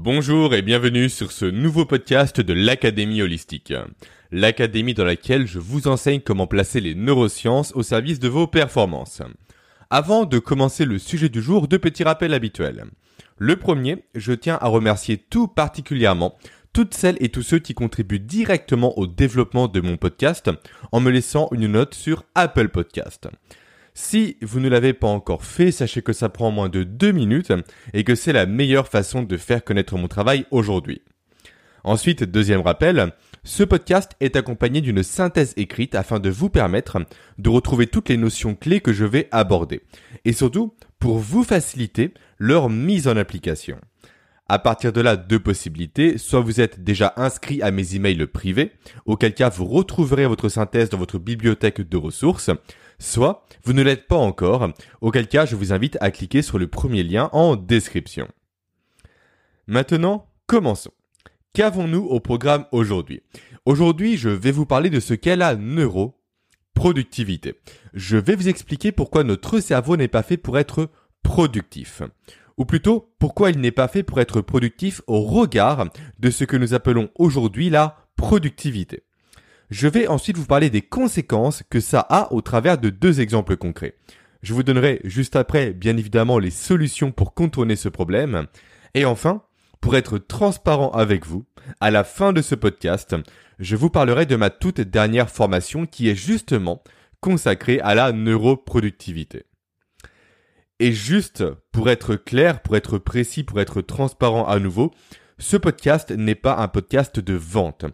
Bonjour et bienvenue sur ce nouveau podcast de l'Académie Holistique. L'académie dans laquelle je vous enseigne comment placer les neurosciences au service de vos performances. Avant de commencer le sujet du jour, deux petits rappels habituels. Le premier, je tiens à remercier tout particulièrement toutes celles et tous ceux qui contribuent directement au développement de mon podcast en me laissant une note sur Apple Podcast. Si vous ne l'avez pas encore fait, sachez que ça prend moins de deux minutes et que c'est la meilleure façon de faire connaître mon travail aujourd'hui. Ensuite, deuxième rappel, ce podcast est accompagné d'une synthèse écrite afin de vous permettre de retrouver toutes les notions clés que je vais aborder et surtout pour vous faciliter leur mise en application. À partir de là, deux possibilités. Soit vous êtes déjà inscrit à mes emails privés, auquel cas vous retrouverez votre synthèse dans votre bibliothèque de ressources. Soit vous ne l'êtes pas encore, auquel cas je vous invite à cliquer sur le premier lien en description. Maintenant, commençons. Qu'avons-nous au programme aujourd'hui? Aujourd'hui, je vais vous parler de ce qu'est la neuroproductivité. Je vais vous expliquer pourquoi notre cerveau n'est pas fait pour être productif. Ou plutôt, pourquoi il n'est pas fait pour être productif au regard de ce que nous appelons aujourd'hui la productivité. Je vais ensuite vous parler des conséquences que ça a au travers de deux exemples concrets. Je vous donnerai juste après, bien évidemment, les solutions pour contourner ce problème. Et enfin, pour être transparent avec vous, à la fin de ce podcast, je vous parlerai de ma toute dernière formation qui est justement consacrée à la neuroproductivité. Et juste pour être clair, pour être précis, pour être transparent à nouveau, ce podcast n'est pas un podcast de vente.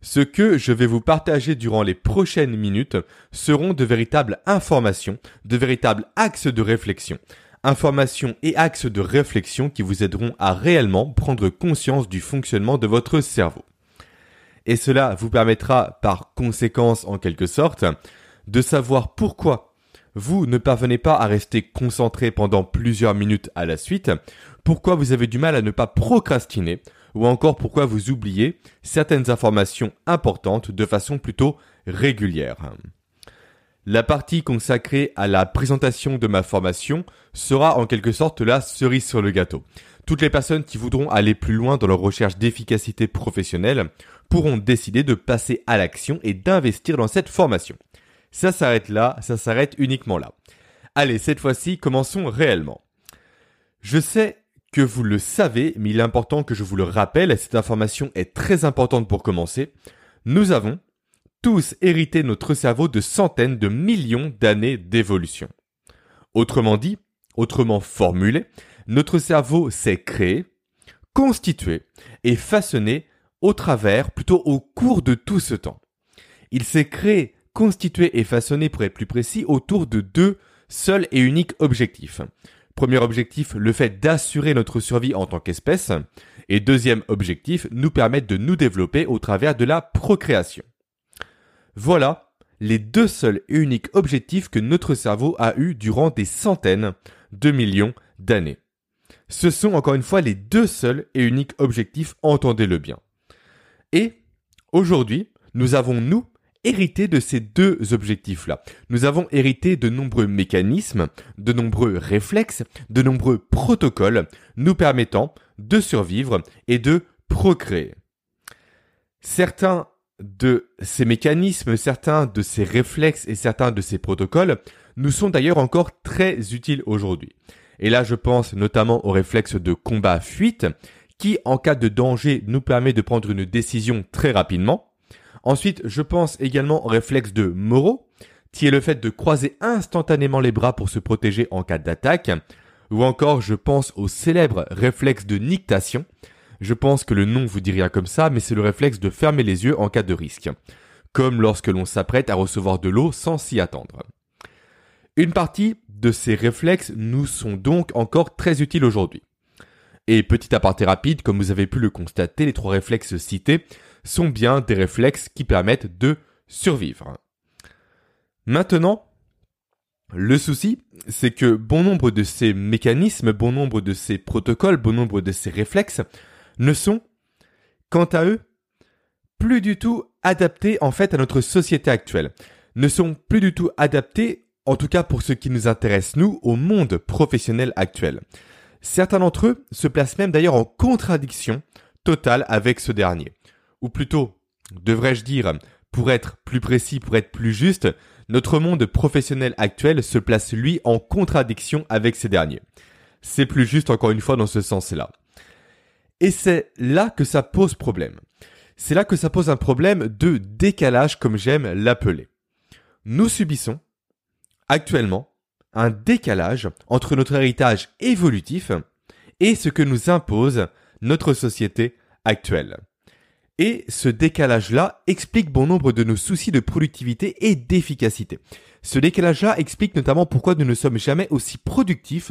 Ce que je vais vous partager durant les prochaines minutes seront de véritables informations, de véritables axes de réflexion. Informations et axes de réflexion qui vous aideront à réellement prendre conscience du fonctionnement de votre cerveau. Et cela vous permettra par conséquence en quelque sorte de savoir pourquoi vous ne parvenez pas à rester concentré pendant plusieurs minutes à la suite, pourquoi vous avez du mal à ne pas procrastiner, ou encore pourquoi vous oubliez certaines informations importantes de façon plutôt régulière. La partie consacrée à la présentation de ma formation sera en quelque sorte la cerise sur le gâteau. Toutes les personnes qui voudront aller plus loin dans leur recherche d'efficacité professionnelle pourront décider de passer à l'action et d'investir dans cette formation. Ça s'arrête là, ça s'arrête uniquement là. Allez, cette fois-ci, commençons réellement. Je sais que vous le savez, mais il est important que je vous le rappelle, et cette information est très importante pour commencer. Nous avons tous hérité notre cerveau de centaines de millions d'années d'évolution. Autrement dit, autrement formulé, notre cerveau s'est créé, constitué et façonné au travers, plutôt au cours de tout ce temps. Il s'est créé constitué et façonné pour être plus précis autour de deux seuls et uniques objectifs. Premier objectif, le fait d'assurer notre survie en tant qu'espèce. Et deuxième objectif, nous permettre de nous développer au travers de la procréation. Voilà les deux seuls et uniques objectifs que notre cerveau a eus durant des centaines de millions d'années. Ce sont encore une fois les deux seuls et uniques objectifs, entendez-le bien. Et aujourd'hui, nous avons, nous, hérité de ces deux objectifs-là. Nous avons hérité de nombreux mécanismes, de nombreux réflexes, de nombreux protocoles nous permettant de survivre et de procréer. Certains de ces mécanismes, certains de ces réflexes et certains de ces protocoles nous sont d'ailleurs encore très utiles aujourd'hui. Et là, je pense notamment au réflexe de combat-fuite qui, en cas de danger, nous permet de prendre une décision très rapidement. Ensuite, je pense également au réflexe de Moreau, qui est le fait de croiser instantanément les bras pour se protéger en cas d'attaque. Ou encore, je pense au célèbre réflexe de nictation. Je pense que le nom vous dit rien comme ça, mais c'est le réflexe de fermer les yeux en cas de risque. Comme lorsque l'on s'apprête à recevoir de l'eau sans s'y attendre. Une partie de ces réflexes nous sont donc encore très utiles aujourd'hui. Et petit aparté rapide, comme vous avez pu le constater, les trois réflexes cités sont bien des réflexes qui permettent de survivre. Maintenant, le souci, c'est que bon nombre de ces mécanismes, bon nombre de ces protocoles, bon nombre de ces réflexes ne sont, quant à eux, plus du tout adaptés en fait à notre société actuelle, ne sont plus du tout adaptés, en tout cas pour ce qui nous intéresse nous, au monde professionnel actuel. Certains d'entre eux se placent même d'ailleurs en contradiction totale avec ce dernier. Ou plutôt, devrais-je dire, pour être plus précis, pour être plus juste, notre monde professionnel actuel se place lui en contradiction avec ces derniers. C'est plus juste encore une fois dans ce sens-là. Et c'est là que ça pose problème. C'est là que ça pose un problème de décalage comme j'aime l'appeler. Nous subissons actuellement un décalage entre notre héritage évolutif et ce que nous impose notre société actuelle. Et ce décalage-là explique bon nombre de nos soucis de productivité et d'efficacité. Ce décalage-là explique notamment pourquoi nous ne sommes jamais aussi productifs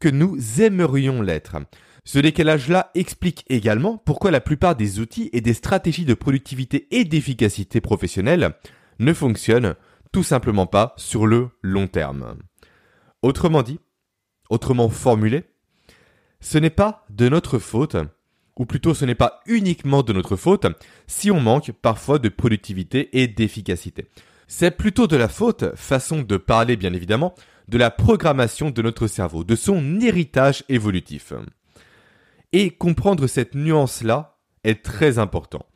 que nous aimerions l'être. Ce décalage-là explique également pourquoi la plupart des outils et des stratégies de productivité et d'efficacité professionnelle ne fonctionnent tout simplement pas sur le long terme. Autrement dit, autrement formulé, ce n'est pas de notre faute ou plutôt ce n'est pas uniquement de notre faute si on manque parfois de productivité et d'efficacité. C'est plutôt de la faute, façon de parler bien évidemment, de la programmation de notre cerveau, de son héritage évolutif. Et comprendre cette nuance-là est très important.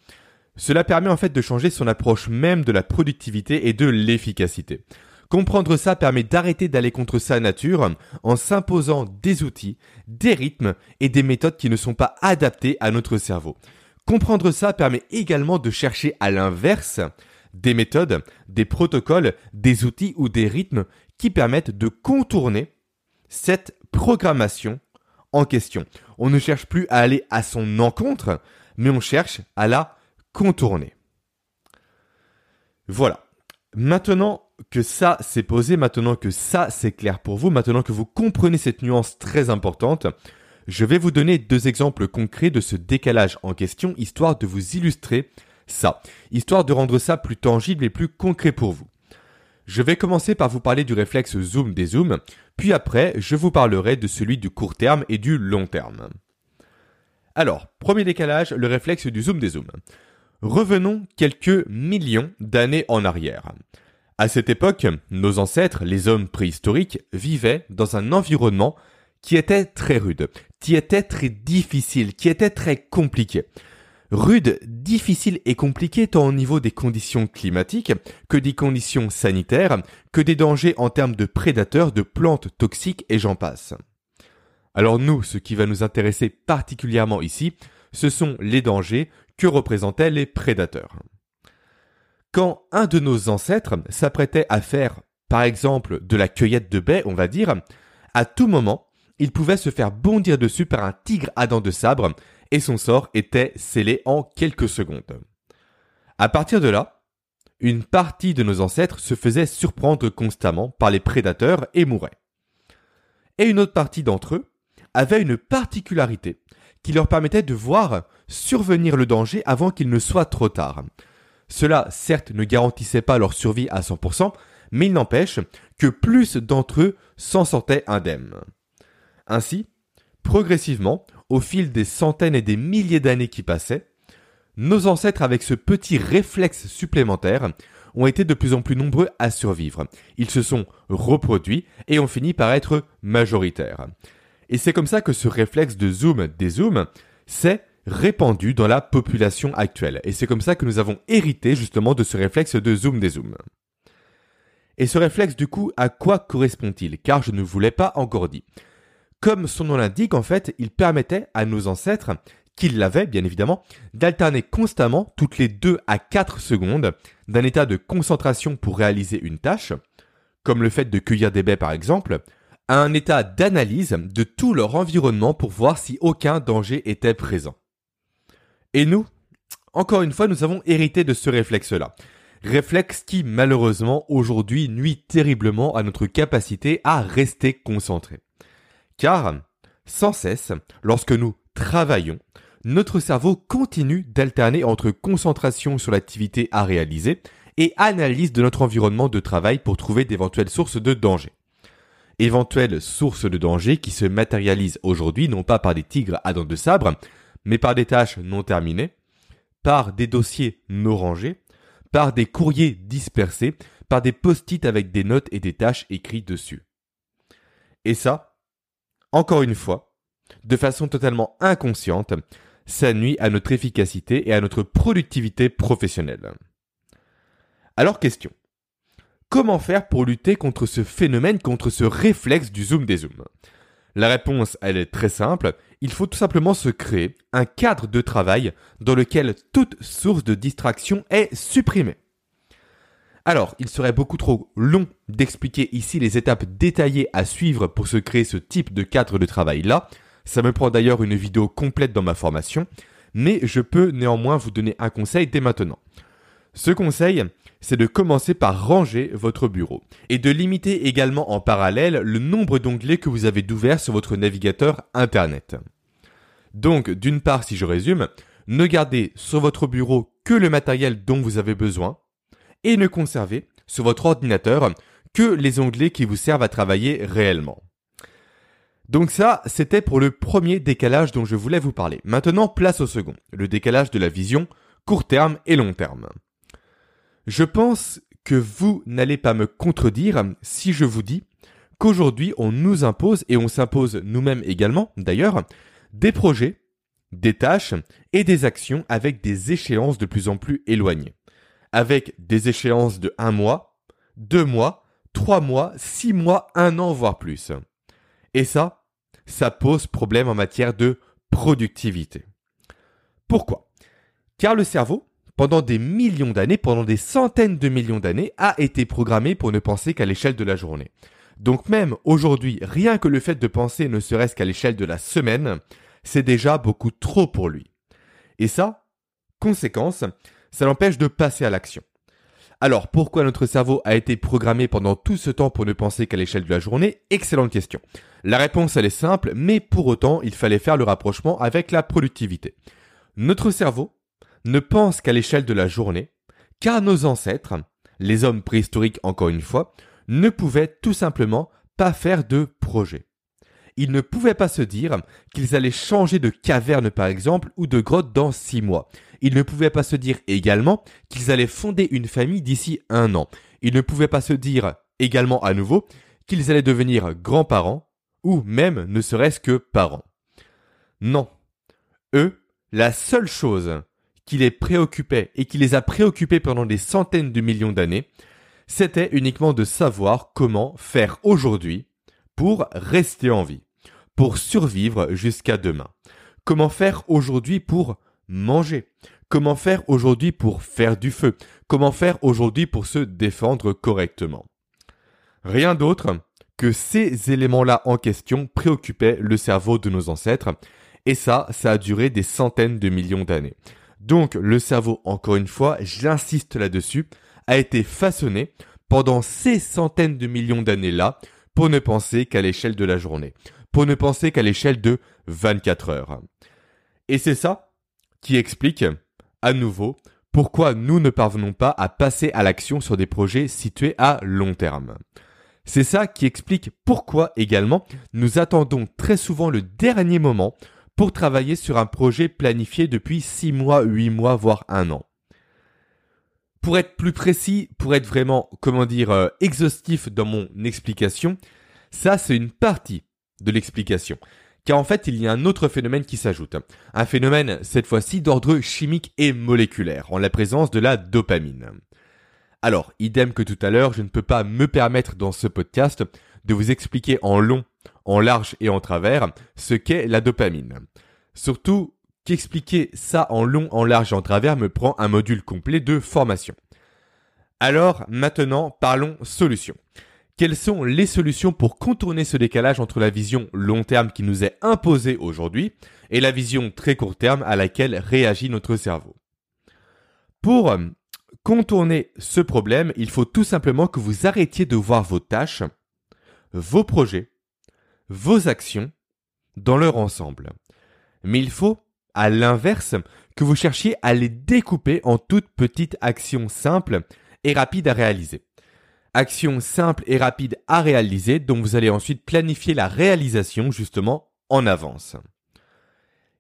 Cela permet en fait de changer son approche même de la productivité et de l'efficacité. Comprendre ça permet d'arrêter d'aller contre sa nature en s'imposant des outils, des rythmes et des méthodes qui ne sont pas adaptés à notre cerveau. Comprendre ça permet également de chercher à l'inverse des méthodes, des protocoles, des outils ou des rythmes qui permettent de contourner cette programmation en question. On ne cherche plus à aller à son encontre, mais on cherche à la contourner. Voilà. Maintenant, que ça c'est posé, maintenant que ça c'est clair pour vous, maintenant que vous comprenez cette nuance très importante, je vais vous donner deux exemples concrets de ce décalage en question, histoire de vous illustrer ça, histoire de rendre ça plus tangible et plus concret pour vous. Je vais commencer par vous parler du réflexe zoom des zooms, puis après je vous parlerai de celui du court terme et du long terme. Alors, premier décalage, le réflexe du zoom des zooms. Revenons quelques millions d'années en arrière. À cette époque, nos ancêtres, les hommes préhistoriques, vivaient dans un environnement qui était très rude, qui était très difficile, qui était très compliqué. Rude, difficile et compliqué tant au niveau des conditions climatiques que des conditions sanitaires, que des dangers en termes de prédateurs, de plantes toxiques et j'en passe. Alors nous, ce qui va nous intéresser particulièrement ici, ce sont les dangers que représentaient les prédateurs. Quand un de nos ancêtres s'apprêtait à faire, par exemple, de la cueillette de baies, on va dire, à tout moment, il pouvait se faire bondir dessus par un tigre à dents de sabre, et son sort était scellé en quelques secondes. À partir de là, une partie de nos ancêtres se faisait surprendre constamment par les prédateurs et mourait. Et une autre partie d'entre eux avait une particularité qui leur permettait de voir survenir le danger avant qu'il ne soit trop tard. Cela, certes, ne garantissait pas leur survie à 100%, mais il n'empêche que plus d'entre eux s'en sortaient indemnes. Ainsi, progressivement, au fil des centaines et des milliers d'années qui passaient, nos ancêtres avec ce petit réflexe supplémentaire ont été de plus en plus nombreux à survivre. Ils se sont reproduits et ont fini par être majoritaires. Et c'est comme ça que ce réflexe de zoom des zooms s'est répandu dans la population actuelle. Et c'est comme ça que nous avons hérité justement de ce réflexe de zoom des zooms. Et ce réflexe du coup, à quoi correspond-il? Car je ne vous l'ai pas encore dit. Comme son nom l'indique, en fait, il permettait à nos ancêtres, qu'ils l'avaient bien évidemment, d'alterner constamment toutes les 2 à 4 secondes d'un état de concentration pour réaliser une tâche, comme le fait de cueillir des baies par exemple, à un état d'analyse de tout leur environnement pour voir si aucun danger était présent. Et nous, encore une fois, nous avons hérité de ce réflexe-là. Réflexe qui, malheureusement, aujourd'hui nuit terriblement à notre capacité à rester concentré. Car, sans cesse, lorsque nous travaillons, notre cerveau continue d'alterner entre concentration sur l'activité à réaliser et analyse de notre environnement de travail pour trouver d'éventuelles sources de danger. Éventuelles sources de danger qui se matérialisent aujourd'hui non pas par des tigres à dents de sabre, mais par des tâches non terminées, par des dossiers non rangés, par des courriers dispersés, par des post-it avec des notes et des tâches écrites dessus. Et ça, encore une fois, de façon totalement inconsciente, ça nuit à notre efficacité et à notre productivité professionnelle. Alors question. Comment faire pour lutter contre ce phénomène, contre ce réflexe du zoom des zooms? La réponse, elle est très simple. Il faut tout simplement se créer un cadre de travail dans lequel toute source de distraction est supprimée. Alors, il serait beaucoup trop long d'expliquer ici les étapes détaillées à suivre pour se créer ce type de cadre de travail-là. Ça me prend d'ailleurs une vidéo complète dans ma formation, mais je peux néanmoins vous donner un conseil dès maintenant. Ce conseil, c'est de commencer par ranger votre bureau et de limiter également en parallèle le nombre d'onglets que vous avez d'ouverts sur votre navigateur Internet. Donc, d'une part, si je résume, ne gardez sur votre bureau que le matériel dont vous avez besoin et ne conservez sur votre ordinateur que les onglets qui vous servent à travailler réellement. Donc ça, c'était pour le premier décalage dont je voulais vous parler. Maintenant, place au second, le décalage de la vision court terme et long terme. Je pense que vous n'allez pas me contredire si je vous dis qu'aujourd'hui on nous impose, et on s'impose nous-mêmes également d'ailleurs, des projets, des tâches et des actions avec des échéances de plus en plus éloignées. Avec des échéances de un mois, deux mois, trois mois, six mois, un an, voire plus. Et ça, ça pose problème en matière de productivité. Pourquoi? Car le cerveau, pendant des millions d'années, pendant des centaines de millions d'années, a été programmé pour ne penser qu'à l'échelle de la journée. Donc même aujourd'hui, rien que le fait de penser ne serait-ce qu'à l'échelle de la semaine, c'est déjà beaucoup trop pour lui. Et ça, conséquence, ça l'empêche de passer à l'action. Alors pourquoi notre cerveau a été programmé pendant tout ce temps pour ne penser qu'à l'échelle de la journée? Excellente question. La réponse elle est simple, mais pour autant il fallait faire le rapprochement avec la productivité. Notre cerveau ne pense qu'à l'échelle de la journée, car nos ancêtres, les hommes préhistoriques encore une fois, ne pouvaient tout simplement pas faire de projet. Ils ne pouvaient pas se dire qu'ils allaient changer de caverne par exemple ou de grotte dans six mois. Ils ne pouvaient pas se dire également qu'ils allaient fonder une famille d'ici un an. Ils ne pouvaient pas se dire également à nouveau qu'ils allaient devenir grands-parents ou même ne serait-ce que parents. Non. Eux, la seule chose qui les préoccupait et qui les a préoccupés pendant des centaines de millions d'années, c'était uniquement de savoir comment faire aujourd'hui pour rester en vie, pour survivre jusqu'à demain. Comment faire aujourd'hui pour manger? Comment faire aujourd'hui pour faire du feu? Comment faire aujourd'hui pour se défendre correctement? Rien d'autre que ces éléments-là en question préoccupaient le cerveau de nos ancêtres, et ça, ça a duré des centaines de millions d'années. Donc le cerveau, encore une fois, j'insiste là-dessus, a été façonné pendant ces centaines de millions d'années-là pour ne penser qu'à l'échelle de la journée, pour ne penser qu'à l'échelle de 24 heures. Et c'est ça qui explique, à nouveau, pourquoi nous ne parvenons pas à passer à l'action sur des projets situés à long terme. C'est ça qui explique pourquoi également nous attendons très souvent le dernier moment pour travailler sur un projet planifié depuis 6 mois, 8 mois, voire un an. Pour être plus précis, pour être vraiment, comment dire, euh, exhaustif dans mon explication, ça c'est une partie de l'explication. Car en fait, il y a un autre phénomène qui s'ajoute. Un phénomène, cette fois-ci, d'ordre chimique et moléculaire, en la présence de la dopamine. Alors, idem que tout à l'heure, je ne peux pas me permettre dans ce podcast de vous expliquer en long en large et en travers ce qu'est la dopamine. Surtout qu'expliquer ça en long, en large et en travers me prend un module complet de formation. Alors maintenant, parlons solutions. Quelles sont les solutions pour contourner ce décalage entre la vision long terme qui nous est imposée aujourd'hui et la vision très court terme à laquelle réagit notre cerveau? Pour contourner ce problème, il faut tout simplement que vous arrêtiez de voir vos tâches, vos projets, vos actions dans leur ensemble. Mais il faut, à l'inverse, que vous cherchiez à les découper en toutes petites actions simples et rapides à réaliser. Actions simples et rapides à réaliser dont vous allez ensuite planifier la réalisation justement en avance.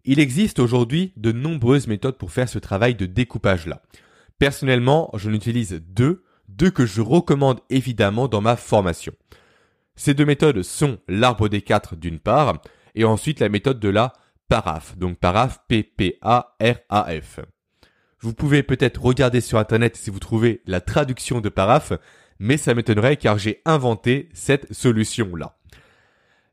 Il existe aujourd'hui de nombreuses méthodes pour faire ce travail de découpage-là. Personnellement, j'en utilise deux, deux que je recommande évidemment dans ma formation. Ces deux méthodes sont l'arbre des quatre d'une part et ensuite la méthode de la PARAF, donc PARAF, P-P-A-R-A-F. Vous pouvez peut-être regarder sur internet si vous trouvez la traduction de PARAF, mais ça m'étonnerait car j'ai inventé cette solution-là.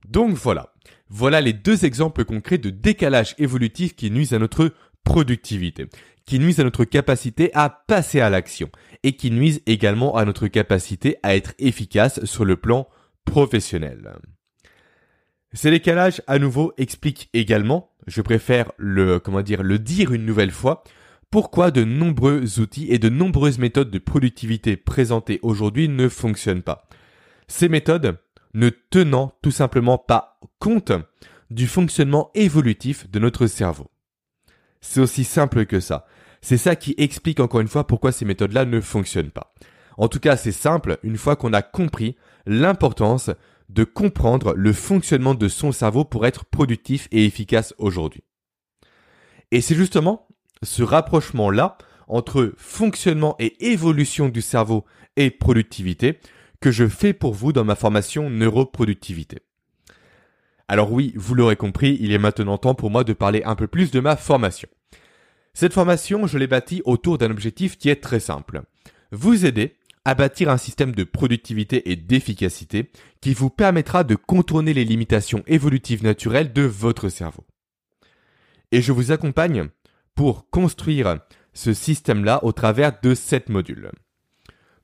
Donc voilà. Voilà les deux exemples concrets de décalage évolutif qui nuisent à notre productivité, qui nuisent à notre capacité à passer à l'action et qui nuisent également à notre capacité à être efficace sur le plan professionnel. Ces décalages à nouveau expliquent également, je préfère le comment dire le dire une nouvelle fois, pourquoi de nombreux outils et de nombreuses méthodes de productivité présentées aujourd'hui ne fonctionnent pas. Ces méthodes ne tenant tout simplement pas compte du fonctionnement évolutif de notre cerveau. C'est aussi simple que ça. C'est ça qui explique encore une fois pourquoi ces méthodes-là ne fonctionnent pas. En tout cas, c'est simple une fois qu'on a compris l'importance de comprendre le fonctionnement de son cerveau pour être productif et efficace aujourd'hui. Et c'est justement ce rapprochement-là entre fonctionnement et évolution du cerveau et productivité que je fais pour vous dans ma formation neuroproductivité. Alors oui, vous l'aurez compris, il est maintenant temps pour moi de parler un peu plus de ma formation. Cette formation, je l'ai bâtie autour d'un objectif qui est très simple. Vous aider à bâtir un système de productivité et d'efficacité qui vous permettra de contourner les limitations évolutives naturelles de votre cerveau. Et je vous accompagne pour construire ce système-là au travers de sept modules.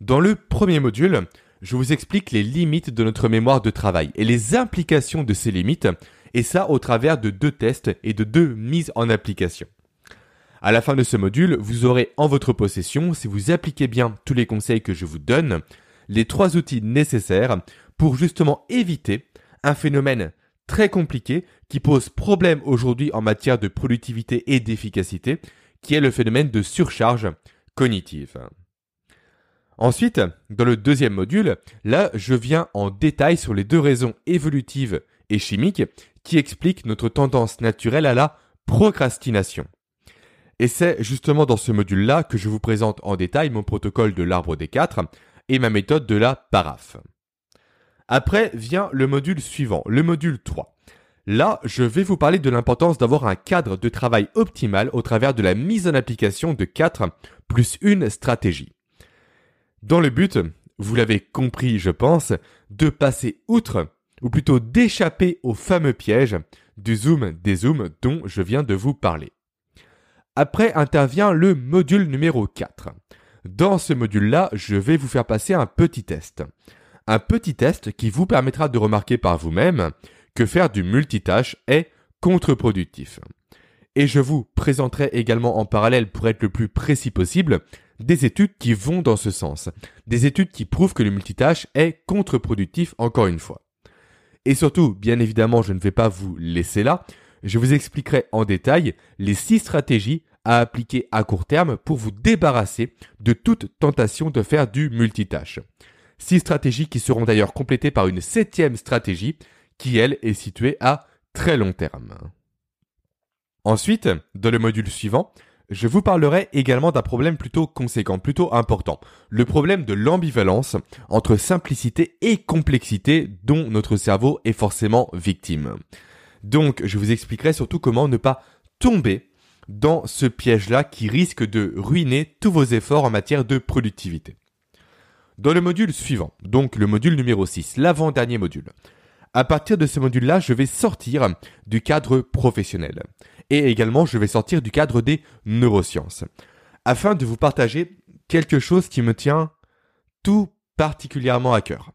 Dans le premier module, je vous explique les limites de notre mémoire de travail et les implications de ces limites, et ça au travers de deux tests et de deux mises en application. À la fin de ce module, vous aurez en votre possession, si vous appliquez bien tous les conseils que je vous donne, les trois outils nécessaires pour justement éviter un phénomène très compliqué qui pose problème aujourd'hui en matière de productivité et d'efficacité, qui est le phénomène de surcharge cognitive. Ensuite, dans le deuxième module, là, je viens en détail sur les deux raisons évolutives et chimiques qui expliquent notre tendance naturelle à la procrastination. Et c'est justement dans ce module-là que je vous présente en détail mon protocole de l'arbre des quatre et ma méthode de la paraf. Après vient le module suivant, le module 3. Là, je vais vous parler de l'importance d'avoir un cadre de travail optimal au travers de la mise en application de 4 plus une stratégie dans le but, vous l'avez compris je pense, de passer outre, ou plutôt d'échapper au fameux piège du zoom des zooms dont je viens de vous parler. Après intervient le module numéro 4. Dans ce module-là, je vais vous faire passer un petit test. Un petit test qui vous permettra de remarquer par vous-même que faire du multitâche est contre-productif. Et je vous présenterai également en parallèle, pour être le plus précis possible, des études qui vont dans ce sens. Des études qui prouvent que le multitâche est contre-productif encore une fois. Et surtout, bien évidemment, je ne vais pas vous laisser là. Je vous expliquerai en détail les six stratégies à appliquer à court terme pour vous débarrasser de toute tentation de faire du multitâche. Six stratégies qui seront d'ailleurs complétées par une septième stratégie qui, elle, est située à très long terme. Ensuite, dans le module suivant, je vous parlerai également d'un problème plutôt conséquent, plutôt important. Le problème de l'ambivalence entre simplicité et complexité dont notre cerveau est forcément victime. Donc, je vous expliquerai surtout comment ne pas tomber dans ce piège-là qui risque de ruiner tous vos efforts en matière de productivité. Dans le module suivant, donc le module numéro 6, l'avant-dernier module, à partir de ce module-là, je vais sortir du cadre professionnel et également je vais sortir du cadre des neurosciences afin de vous partager quelque chose qui me tient tout particulièrement à cœur.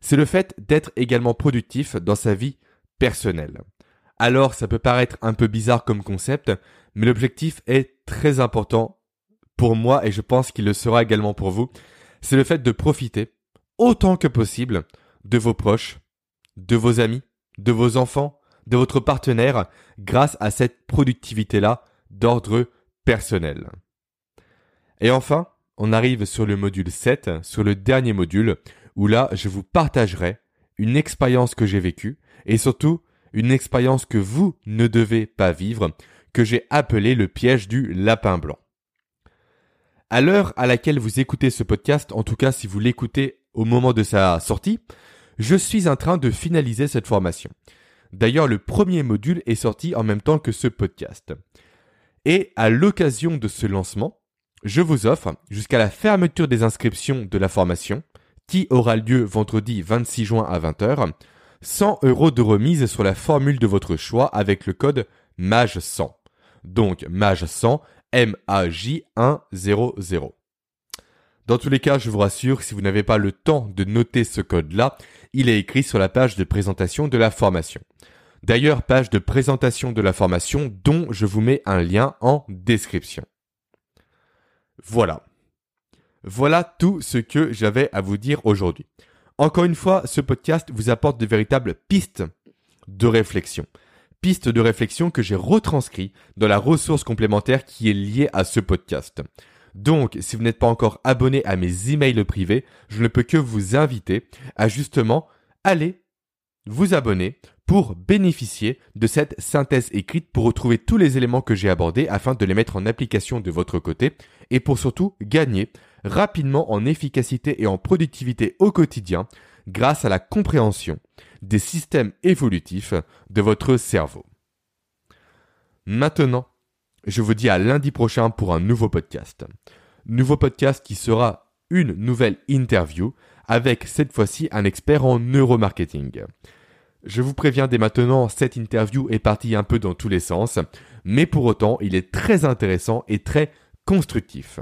C'est le fait d'être également productif dans sa vie personnelle. Alors ça peut paraître un peu bizarre comme concept, mais l'objectif est très important pour moi et je pense qu'il le sera également pour vous. C'est le fait de profiter autant que possible de vos proches, de vos amis, de vos enfants, de votre partenaire grâce à cette productivité-là d'ordre personnel. Et enfin, on arrive sur le module 7, sur le dernier module, où là, je vous partagerai une expérience que j'ai vécue et surtout une expérience que vous ne devez pas vivre, que j'ai appelé le piège du lapin blanc. À l'heure à laquelle vous écoutez ce podcast, en tout cas si vous l'écoutez au moment de sa sortie, je suis en train de finaliser cette formation. D'ailleurs, le premier module est sorti en même temps que ce podcast. Et à l'occasion de ce lancement, je vous offre, jusqu'à la fermeture des inscriptions de la formation, qui aura lieu vendredi 26 juin à 20h, 100 euros de remise sur la formule de votre choix avec le code MAGE100. Donc MAGE100, M-A-J-1-0-0. Dans tous les cas, je vous rassure, si vous n'avez pas le temps de noter ce code-là, il est écrit sur la page de présentation de la formation. D'ailleurs, page de présentation de la formation dont je vous mets un lien en description. Voilà. Voilà tout ce que j'avais à vous dire aujourd'hui. Encore une fois, ce podcast vous apporte de véritables pistes de réflexion. Pistes de réflexion que j'ai retranscrit dans la ressource complémentaire qui est liée à ce podcast. Donc, si vous n'êtes pas encore abonné à mes emails privés, je ne peux que vous inviter à justement aller vous abonner pour bénéficier de cette synthèse écrite pour retrouver tous les éléments que j'ai abordés afin de les mettre en application de votre côté et pour surtout gagner rapidement en efficacité et en productivité au quotidien grâce à la compréhension des systèmes évolutifs de votre cerveau. Maintenant, je vous dis à lundi prochain pour un nouveau podcast. Nouveau podcast qui sera une nouvelle interview avec cette fois-ci un expert en neuromarketing. Je vous préviens dès maintenant, cette interview est partie un peu dans tous les sens, mais pour autant, il est très intéressant et très constructif.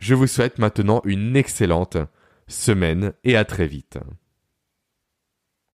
Je vous souhaite maintenant une excellente semaine et à très vite.